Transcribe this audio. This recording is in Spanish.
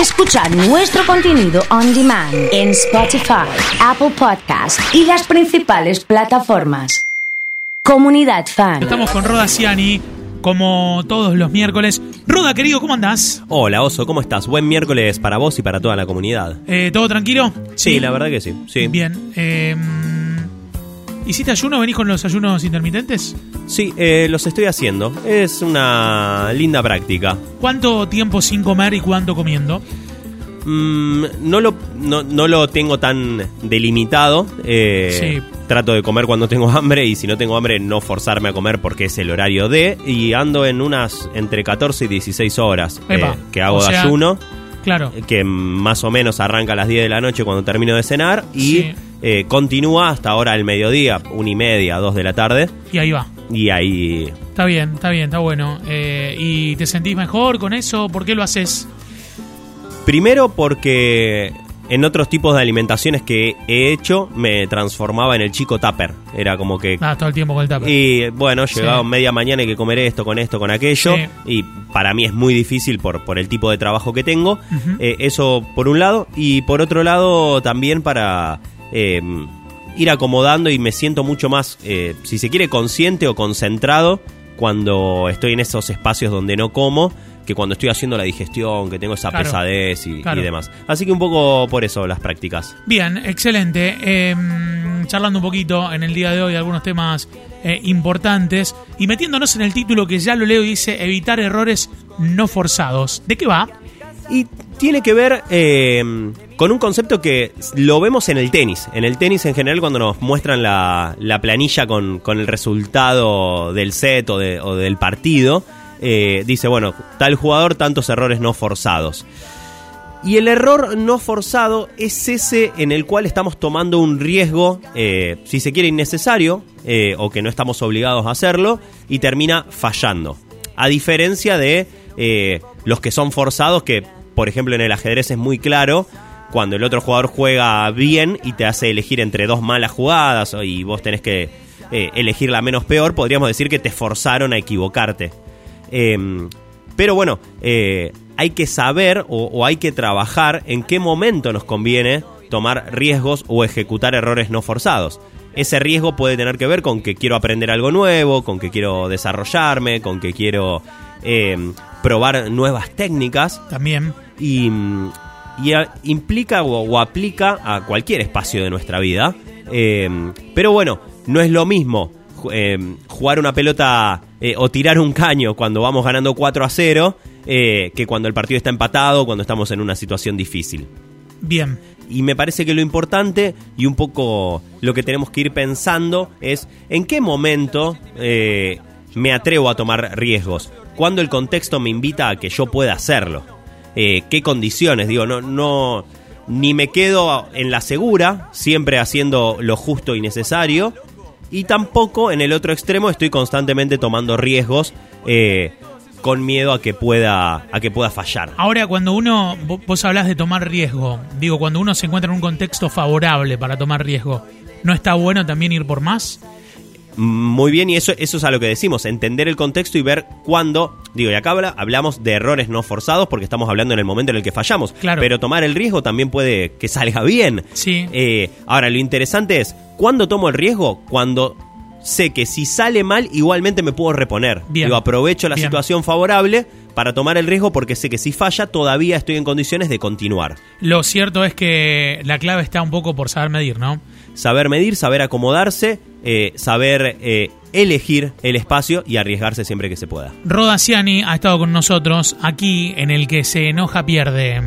Escuchar nuestro contenido on demand en Spotify, Apple Podcast y las principales plataformas. Comunidad Fan. Estamos con Roda Ciani, como todos los miércoles. Roda, querido, ¿cómo andás? Hola Oso, ¿cómo estás? Buen miércoles para vos y para toda la comunidad. Eh, ¿Todo tranquilo? Sí, la verdad que sí. sí. Bien. Eh, ¿Hiciste ayuno? ¿Venís con los ayunos intermitentes? Sí, eh, los estoy haciendo. Es una linda práctica. ¿Cuánto tiempo sin comer y cuánto comiendo? Mm, no, lo, no, no lo tengo tan delimitado. Eh, Sí. Trato de comer cuando tengo hambre y si no tengo hambre no forzarme a comer porque es el horario de. Y ando en unas entre 14 y 16 horas eh, que hago o de sea- ayuno. Claro. que más o menos arranca a las 10 de la noche cuando termino de cenar y Sí. eh, continúa hasta ahora el mediodía, una y media, dos de la tarde. Y ahí va. Y ahí Está bien, está bien, está bueno. Eh, ¿Y te sentís mejor con eso? ¿Por qué lo haces? Primero porque en otros tipos de alimentaciones que he hecho me transformaba en el chico tupper. Era como que... Ah, todo el tiempo con el tupper. Y bueno, llegaba Sí. media mañana y que comer esto, con esto, con aquello. Sí. Y para mí es muy difícil por, por el tipo de trabajo que tengo. Eh, eso por un lado. Y por otro lado también para eh, ir acomodando y me siento mucho más, eh, si se quiere, consciente o concentrado cuando estoy en esos espacios donde no como que cuando estoy haciendo la digestión, que tengo esa Claro. pesadez y, y demás. Así que un poco por eso las prácticas. Bien, excelente. Eh, charlando un poquito en el día de hoy de algunos temas eh, importantes y metiéndonos en el título que ya lo leo y dice evitar errores no forzados. ¿De qué va? Y tiene que ver eh, con un concepto que lo vemos en el tenis. En el tenis en general cuando nos muestran la, la planilla con, con el resultado del set o, de- o del partido, eh, dice, bueno, tal jugador, tantos errores no forzados. Y el error no forzado es ese en el cual estamos tomando un riesgo, eh, si se quiere, innecesario, eh, o que no estamos obligados a hacerlo, y termina fallando. A diferencia de los que son forzados, que por ejemplo en el ajedrez es muy claro, cuando el otro jugador juega bien y te hace elegir entre dos malas jugadas y vos tenés que elegir la menos peor, podríamos decir que te forzaron a equivocarte. Em, pero bueno, eh, hay que saber o, o hay que trabajar en qué momento nos conviene tomar riesgos o ejecutar errores no forzados. Ese riesgo puede tener que ver con que quiero aprender algo nuevo, con que quiero desarrollarme, con que quiero em, probar nuevas técnicas También. y, mm, y a- implica o, o aplica a cualquier espacio de nuestra vida. Eh, pero bueno, no es lo mismo ju- eh, jugar una pelota eh, o tirar un caño cuando vamos ganando 4 a 0 eh, que cuando el partido está empatado, cuando estamos en una situación difícil. Bien. Y me parece que lo importante y un poco lo que tenemos que ir pensando es en qué momento eh, me atrevo a tomar riesgos. Cuando el contexto me invita a que yo pueda hacerlo. ¿Qué condiciones? Digo, no, no, ni me quedo en la segura, siempre haciendo lo justo y necesario. Y tampoco en el otro extremo estoy constantemente tomando riesgos eh, con miedo a que pueda, a que pueda fallar. Ahora, cuando uno, vo- vos hablás de tomar riesgo, digo, cuando uno se encuentra en un contexto favorable para tomar riesgo, ¿no está bueno también ir por más? Muy bien, y eso, eso es a lo que decimos, entender el contexto y ver cuándo, digo, y acá habla- hablamos de errores no forzados porque estamos hablando en el momento en el que fallamos, Claro. pero tomar el riesgo también puede que salga bien. Sí. Eh, ahora, lo interesante es, ¿cuándo tomo el riesgo? Cuando sé que si sale mal, igualmente me puedo reponer. Bien. Digo, aprovecho la Bien. situación favorable para tomar el riesgo porque sé que si falla, todavía estoy en condiciones de continuar. Lo cierto es que la clave está un poco por saber medir, ¿no? Saber medir, saber acomodarse, eh, saber eh, elegir el espacio y arriesgarse siempre que se pueda. Roda Ciani ha estado con nosotros aquí en el que se enoja pierde.